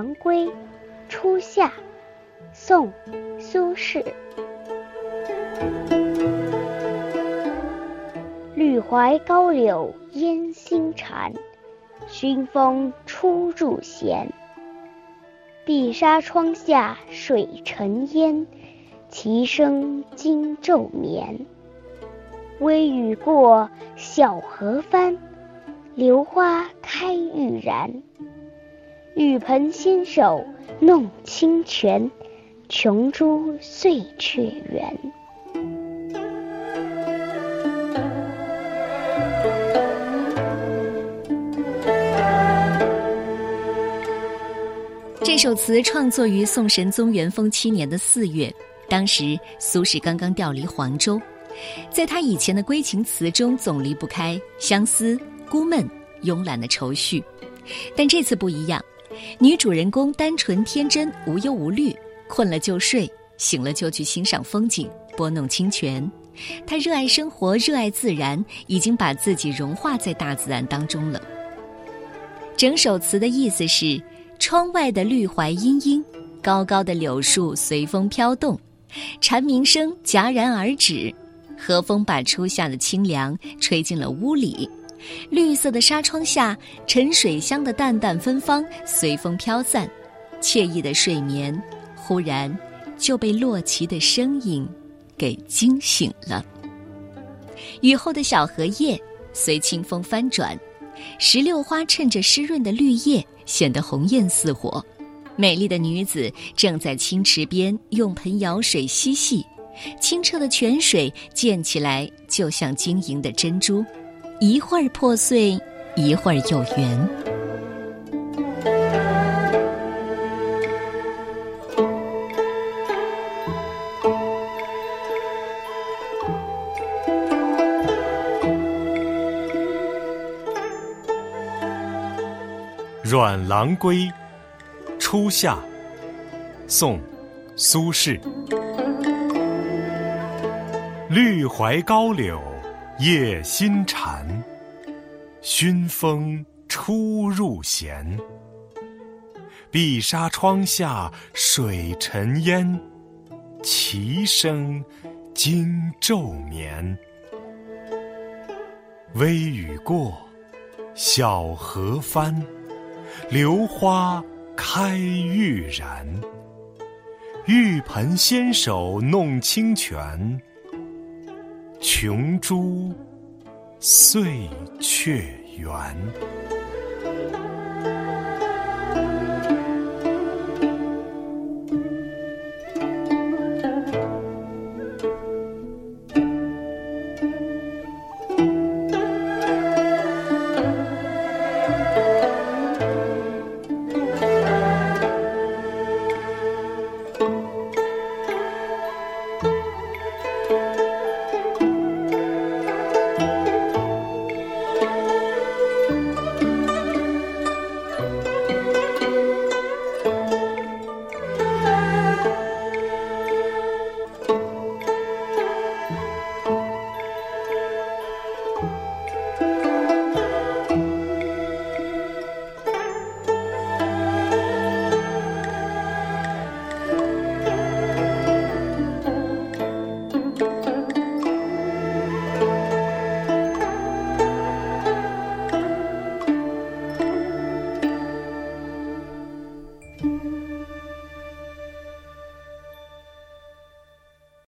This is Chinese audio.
阳归，初夏，宋，苏轼。绿槐高柳烟新蝉，熏风初入闲。碧纱窗下水沉烟，棋声惊昼眠。微雨过，小荷翻，流花开欲燃。玉盆纤手弄清泉，琼珠碎却圆。这首词创作于宋神宗元丰七年的四月，当时苏轼刚刚调离黄州，在他以前的归情词中总离不开相思、孤闷、慵懒的愁绪，但这次不一样，女主人公单纯天真、无忧无虑，困了就睡，醒了就去欣赏风景、拨弄清泉。她热爱生活，热爱自然，已经把自己融化在大自然当中了。整首词的意思是。窗外的绿槐茵茵，高高的柳树随风飘动，蝉鸣声戛然而止，和风把初夏的清凉吹进了屋里。绿色的纱窗下，沉水香的淡淡芬芳随风飘散，惬意的睡眠忽然就被洛奇的声音给惊醒了。雨后的小荷叶随清风翻转，石榴花趁着湿润的绿叶。显得红艳似火，美丽的女子正在清池边用盆舀水嬉戏，清澈的泉水溅起来就像晶莹的珍珠，一会儿破碎，一会儿又圆。《阮郎归》初夏，宋·苏轼。绿槐高柳夜新蝉，熏风初入闲。碧纱窗下水沉烟，齐声惊昼眠。微雨过，小荷翻。榴花开欲燃，玉盆纤手弄清泉，琼珠碎却圆。